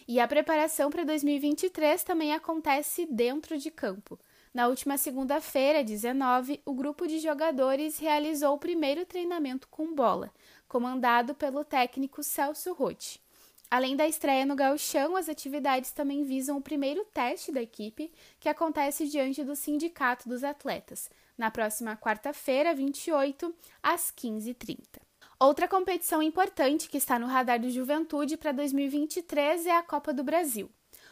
E a preparação para 2023 também acontece dentro de campo. Na última segunda-feira, 19, o grupo de jogadores realizou o primeiro treinamento com bola, comandado pelo técnico Celso Rotti. Além da estreia no Gauchão, as atividades também visam o primeiro teste da equipe, que acontece diante do Sindicato dos Atletas, na próxima quarta-feira, 28, às 15h30. Outra competição importante que está no radar do Juventude para 2023 é a Copa do Brasil.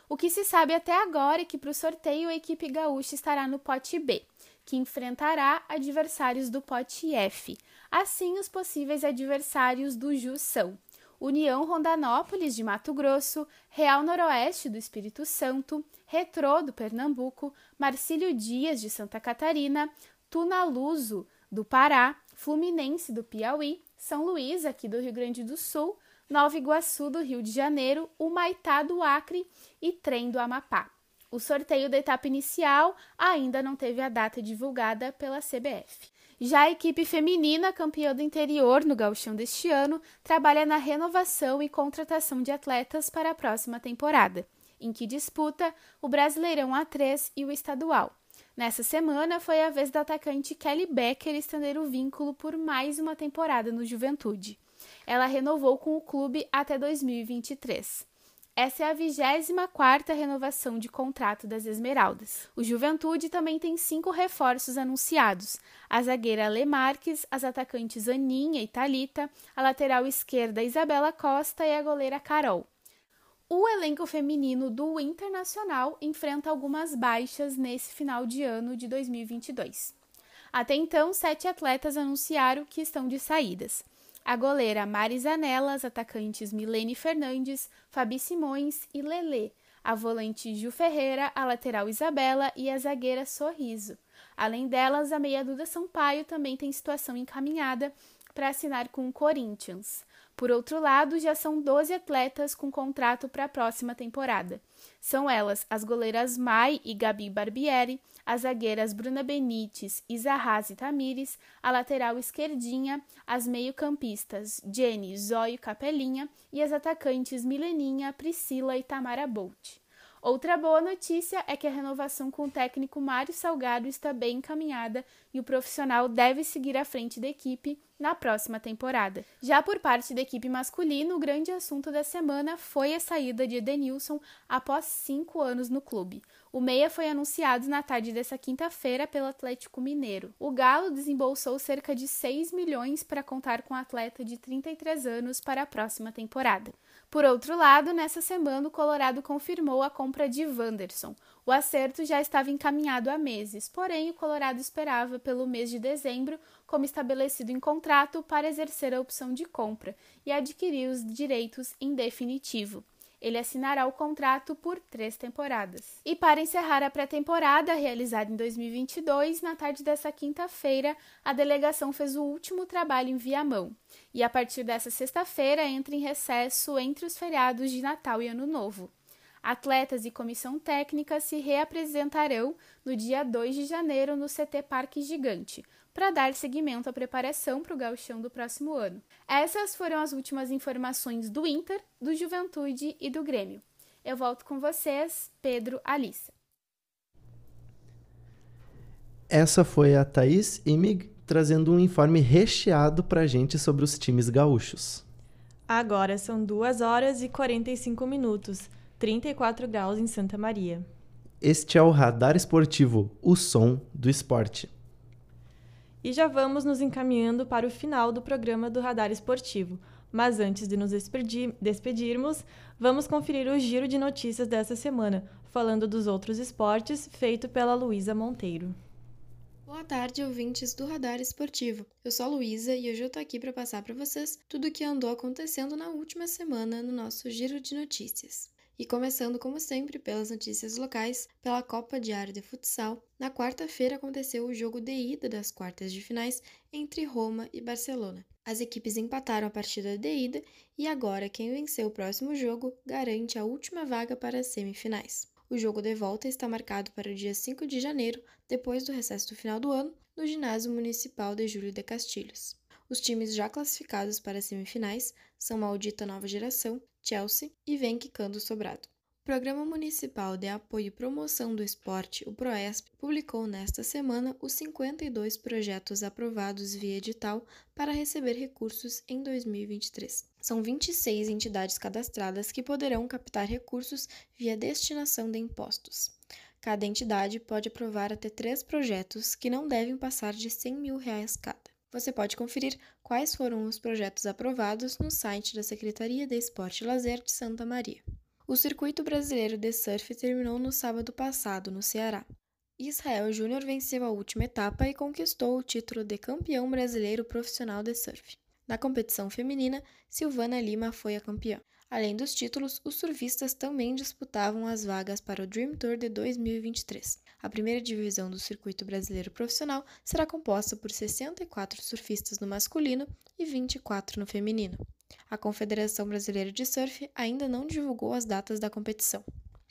O que se sabe até agora é que para o sorteio a equipe gaúcha estará no pote B, que enfrentará adversários do pote F, Assim, os possíveis adversários do Ju são União Rondanópolis de Mato Grosso, Real Noroeste do Espírito Santo, Retrô do Pernambuco, Marcílio Dias de Santa Catarina, Tunaluso do Pará, Fluminense do Piauí, São Luís aqui do Rio Grande do Sul, Nova Iguaçu do Rio de Janeiro, Humaitá do Acre e Trem do Amapá. O sorteio da etapa inicial ainda não teve a data divulgada pela CBF. Já a equipe feminina, campeã do interior no gauchão deste ano, trabalha na renovação e contratação de atletas para a próxima temporada. em que disputa o Brasileirão A3 e o Estadual. Nessa semana foi a vez da atacante Kelly Becker estender o vínculo por mais uma temporada no Juventude. Ela renovou com o clube até 2023. Essa é a 24ª renovação de contrato das Esmeraldas. O Juventude também tem cinco reforços anunciados. A zagueira Lê Marques, as atacantes Aninha e Talita, a lateral esquerda Isabela Costa e a goleira Carol. O elenco feminino do Internacional enfrenta algumas baixas nesse final de ano de 2022. Até então, sete atletas anunciaram que estão de saídas. A goleira Mari Zanella, as atacantes Milene Fernandes, Fabi Simões e Lelê, a volante Ju Ferreira, a lateral Isabela e a zagueira Sorriso. Além delas, a meia Duda Sampaio também tem situação encaminhada para assinar com o Corinthians. Por outro lado, já são 12 atletas com contrato para a próxima temporada. São elas as goleiras Mai e Gabi Barbieri, as zagueiras Bruna Benites, Isarrazi Tamires, a lateral esquerdinha, as meio-campistas Jenny, Zóio Capelinha e as atacantes Mileninha, Priscila e Tamara Bolt. Outra boa notícia é que a renovação com o técnico Mário Salgado está bem encaminhada e o profissional deve seguir à frente da equipe na próxima temporada. Já por parte da equipe masculina, o grande assunto da semana foi a saída de Edenilson após cinco anos no clube. O meia foi anunciado na tarde dessa quinta-feira pelo Atlético Mineiro. O Galo desembolsou cerca de 6 milhões para contar com o atleta de 33 anos para a próxima temporada. Por outro lado, nessa semana o Colorado confirmou a compra de Wanderson. O acerto já estava encaminhado há meses, porém o Colorado esperava pelo mês de dezembro, como estabelecido em contrato, para exercer a opção de compra e adquirir os direitos em definitivo. Ele assinará o contrato por três temporadas. E para encerrar a pré-temporada, realizada em 2022, na tarde dessa quinta-feira, a delegação fez o último trabalho em Viamão. E a partir dessa sexta-feira entra em recesso entre os feriados de Natal e Ano Novo. Atletas e comissão técnica se reapresentarão no dia 2 de janeiro no CT Parque Gigante, para dar seguimento à preparação para o gauchão do próximo ano. Essas foram as últimas informações do Inter, do Juventude e do Grêmio. Eu volto com vocês, Pedro Alissa. Essa foi a Thaís Imig trazendo um informe recheado para a gente sobre os times gaúchos. Agora são 2 horas e 45 minutos, 34 graus em Santa Maria. Este é o Radar Esportivo, o som do esporte. E já vamos nos encaminhando para o final do programa do Radar Esportivo. Mas antes de nos despedir, despedirmos, vamos conferir o giro de notícias dessa semana, falando dos outros esportes, feito pela Luísa Monteiro. Boa tarde, ouvintes do Radar Esportivo. Eu sou a Luísa e hoje eu tô aqui para passar para vocês tudo o que andou acontecendo na última semana no nosso giro de notícias. E começando, como sempre, pelas notícias locais, pela Copa Diário de Futsal, na quarta-feira aconteceu o jogo de ida das quartas de finais entre Roma e Barcelona. As equipes empataram a partida de ida e agora quem venceu o próximo jogo garante a última vaga para as semifinais. O jogo de volta está marcado para o dia 5 de janeiro, depois do recesso do final do ano, no Ginásio Municipal de Júlio de Castilhos. Os times já classificados para as semifinais são Maldita Nova Geração, Chelsea e Vem Quicando Sobrado. O Programa Municipal de Apoio e Promoção do Esporte, o PROESP, publicou nesta semana os 52 projetos aprovados via edital para receber recursos em 2023. São 26 entidades cadastradas que poderão captar recursos via destinação de impostos. Cada entidade pode aprovar até três projetos que não devem passar de 100 mil reais cada. Você pode conferir quais foram os projetos aprovados no site da Secretaria de Esporte e Lazer de Santa Maria. O Circuito Brasileiro de Surf terminou no sábado passado, no Ceará. Israel Júnior venceu a última etapa e conquistou o título de campeão brasileiro profissional de surf. Na competição feminina, Silvana Lima foi a campeã. Além dos títulos, os surfistas também disputavam as vagas para o Dream Tour de 2023. A primeira divisão do circuito brasileiro profissional será composta por 64 surfistas no masculino e 24 no feminino. A Confederação Brasileira de Surf ainda não divulgou as datas da competição.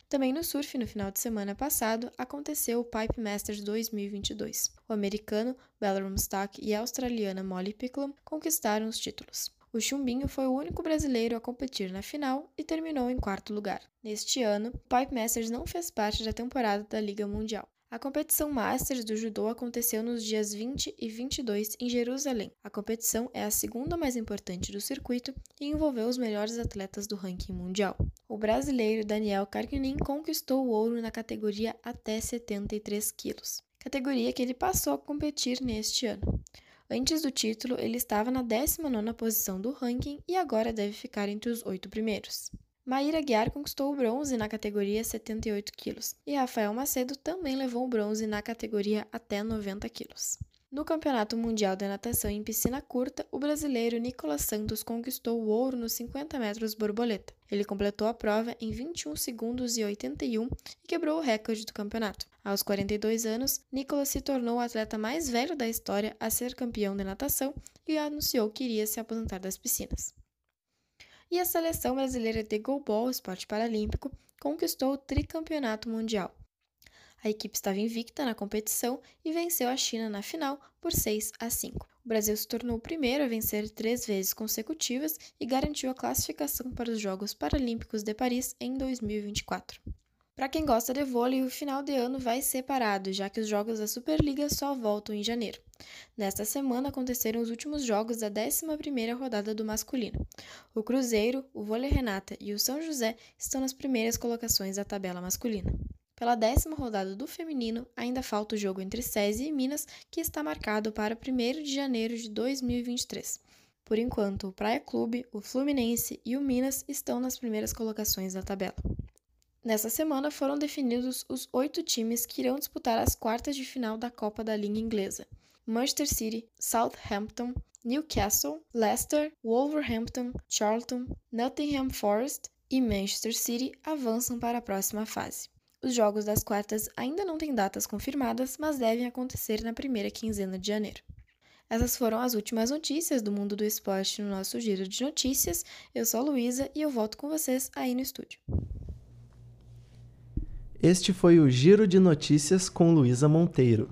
Também no surf, no final de semana passado, aconteceu o Pipe Masters 2022. O americano Bellerum Stock e a australiana Molly Picklum conquistaram os títulos. O Chumbinho foi o único brasileiro a competir na final e terminou em quarto lugar. Neste ano, o Pipe Masters não fez parte da temporada da Liga Mundial. A competição Masters do judô aconteceu nos dias 20 e 22 em Jerusalém. A competição é a segunda mais importante do circuito e envolveu os melhores atletas do ranking mundial. O brasileiro Daniel Carguinin conquistou o ouro na categoria até 73 quilos, categoria que ele passou a competir neste ano. Antes do título, ele estava na 19ª posição do ranking e agora deve ficar entre os oito primeiros. Maíra Guiar conquistou o bronze na categoria 78 quilos e Rafael Macedo também levou o bronze na categoria até 90 quilos. No Campeonato Mundial de Natação em Piscina Curta, o brasileiro Nicolas Santos conquistou o ouro nos 50 metros borboleta. Ele completou a prova em 21 segundos e 81 e quebrou o recorde do campeonato. Aos 42 anos, Nicolas se tornou o atleta mais velho da história a ser campeão de natação e anunciou que iria se aposentar das piscinas e a seleção brasileira de goalball, esporte paralímpico, conquistou o tricampeonato mundial. A equipe estava invicta na competição e venceu a China na final por 6 a 5. O Brasil se tornou o primeiro a vencer três vezes consecutivas e garantiu a classificação para os Jogos Paralímpicos de Paris em 2024. Para quem gosta de vôlei, o final de ano vai ser parado, já que os jogos da Superliga só voltam em janeiro. Nesta semana aconteceram os últimos jogos da 11ª rodada do masculino. O Cruzeiro, o Vôlei Renata e o São José estão nas primeiras colocações da tabela masculina. Pela décima rodada do feminino, ainda falta o jogo entre SESI e Minas, que está marcado para 1 de janeiro de 2023. Por enquanto, o Praia Clube, o Fluminense e o Minas estão nas primeiras colocações da tabela. Nessa semana foram definidos os oito times que irão disputar as quartas de final da Copa da Liga Inglesa. Manchester City, Southampton, Newcastle, Leicester, Wolverhampton, Charlton, Nottingham Forest e Manchester City avançam para a próxima fase. Os jogos das quartas ainda não têm datas confirmadas, mas devem acontecer na primeira quinzena de janeiro. Essas foram as últimas notícias do mundo do esporte no nosso giro de notícias. Eu sou a Luísa e eu volto com vocês aí no estúdio. Este foi o Giro de Notícias com Luísa Monteiro.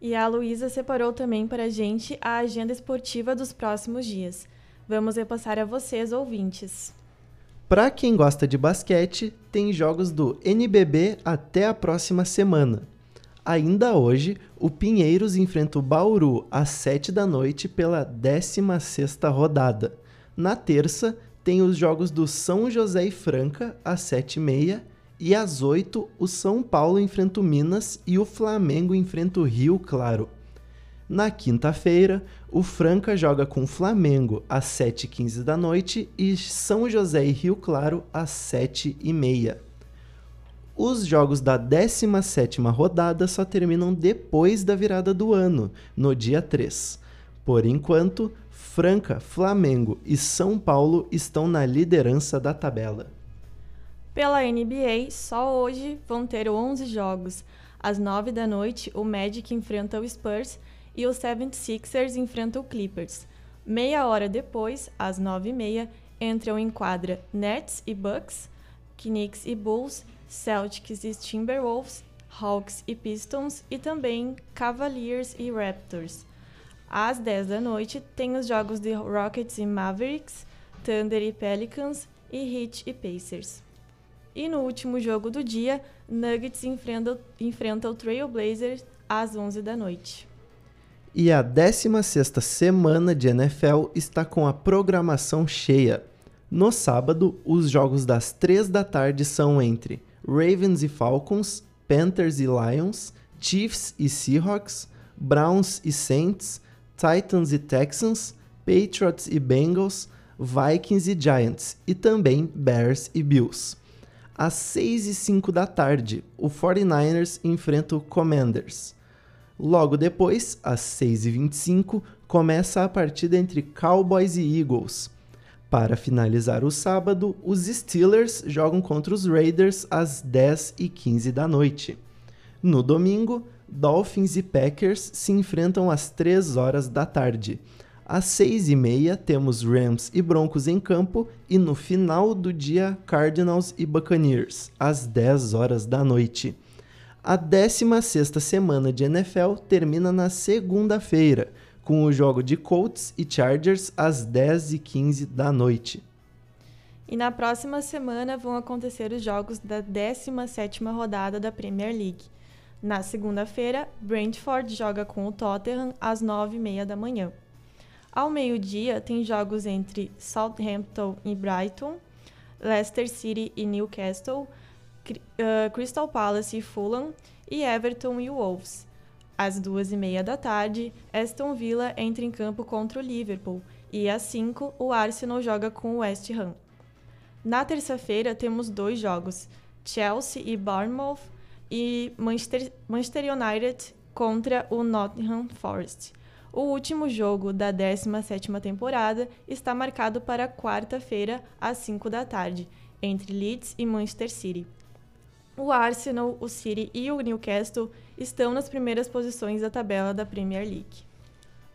E a Luísa separou também para a gente a agenda esportiva dos próximos dias. Vamos repassar a vocês, ouvintes. Para quem gosta de basquete, tem jogos do NBB até a próxima semana. Ainda hoje, o Pinheiros enfrenta o Bauru às 7 da noite pela 16ª rodada. Na terça, tem os jogos do São José e Franca às 7h30 e às 8, o São Paulo enfrenta o Minas e o Flamengo enfrenta o Rio Claro. Na quinta-feira, o Franca joga com o Flamengo às 7h15 da noite e São José e Rio Claro às 7h30. Os jogos da 17ª rodada só terminam depois da virada do ano, no dia 3. Por enquanto, Franca, Flamengo e São Paulo estão na liderança da tabela. Pela NBA, só hoje vão ter 11 jogos. Às 9 da noite, o Magic enfrenta o Spurs e os 76ers enfrentam o Clippers. Meia hora depois, às 9h30, entram em quadra Nets e Bucks, Knicks e Bulls, Celtics e Timberwolves, Hawks e Pistons e também Cavaliers e Raptors. Às 10 da noite, tem os jogos de Rockets e Mavericks, Thunder e Pelicans e Heat e Pacers. E no último jogo do dia, Nuggets enfrenta, enfrenta o Trail Blazers às 11 da noite. E a 16ª semana de NFL está com a programação cheia. No sábado, os jogos das 3 da tarde são entre Ravens e Falcons, Panthers e Lions, Chiefs e Seahawks, Browns e Saints, Titans e Texans, Patriots e Bengals, Vikings e Giants e também Bears e Bills. Às 6 e 5 da tarde, o 49ers enfrenta o Commanders. Logo depois, às 6 e 25, começa a partida entre Cowboys e Eagles. Para finalizar o sábado, os Steelers jogam contra os Raiders às 10 e 15 da noite. No domingo, Dolphins e Packers se enfrentam às 3 horas da tarde. Às seis e meia temos Rams e Broncos em campo e no final do dia Cardinals e Buccaneers, às 10 horas da noite. A 16ª semana de NFL termina na segunda-feira, com o jogo de Colts e Chargers às 10h15 da noite. E na próxima semana vão acontecer os jogos da 17ª rodada da Premier League. Na segunda-feira, Brentford joga com o Tottenham às 9h30 da manhã. Ao meio-dia, tem jogos entre Southampton e Brighton, Leicester City e Newcastle, uh, Crystal Palace e Fulham e Everton e Wolves. Às duas e meia da tarde, Aston Villa entra em campo contra o Liverpool e às 5 o Arsenal joga com o West Ham. Na terça-feira temos dois jogos, Chelsea e Bournemouth e Manchester, Manchester United contra o Nottingham Forest. O último jogo da 17ª temporada está marcado para quarta-feira às 5 da tarde, entre Leeds e Manchester City. O Arsenal, o City e o Newcastle estão nas primeiras posições da tabela da Premier League.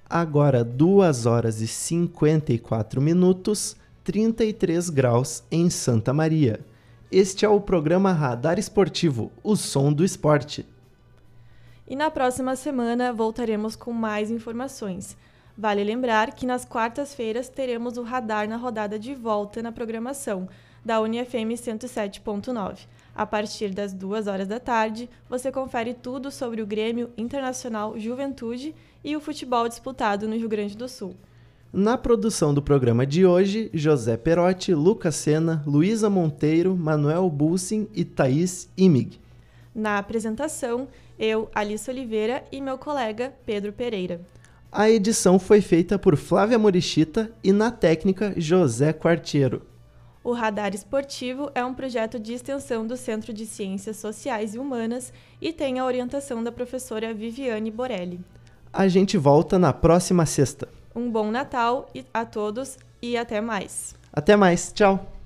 Agora 2 horas e 54 minutos, 33 graus em Santa Maria. Este é o programa Radar Esportivo, o som do esporte. E na próxima semana voltaremos com mais informações. Vale lembrar que nas quartas-feiras teremos o Radar na rodada de volta na programação da UniFM 107.9. A partir das duas horas da tarde, você confere tudo sobre o Grêmio Internacional Juventude e o futebol disputado no Rio Grande do Sul. Na produção do programa de hoje, José Perotti, Lucas Sena, Luísa Monteiro, Manuel Bulsin e Thaís Imig. Na apresentação, eu, Alice Oliveira e meu colega Pedro Pereira. A edição foi feita por Flávia Morichita e na técnica José Quartiero. O Radar Esportivo é um projeto de extensão do Centro de Ciências Sociais e Humanas e tem a orientação da professora Viviane Borelli. A gente volta na próxima sexta. Um bom Natal a todos e até mais. Até mais, tchau!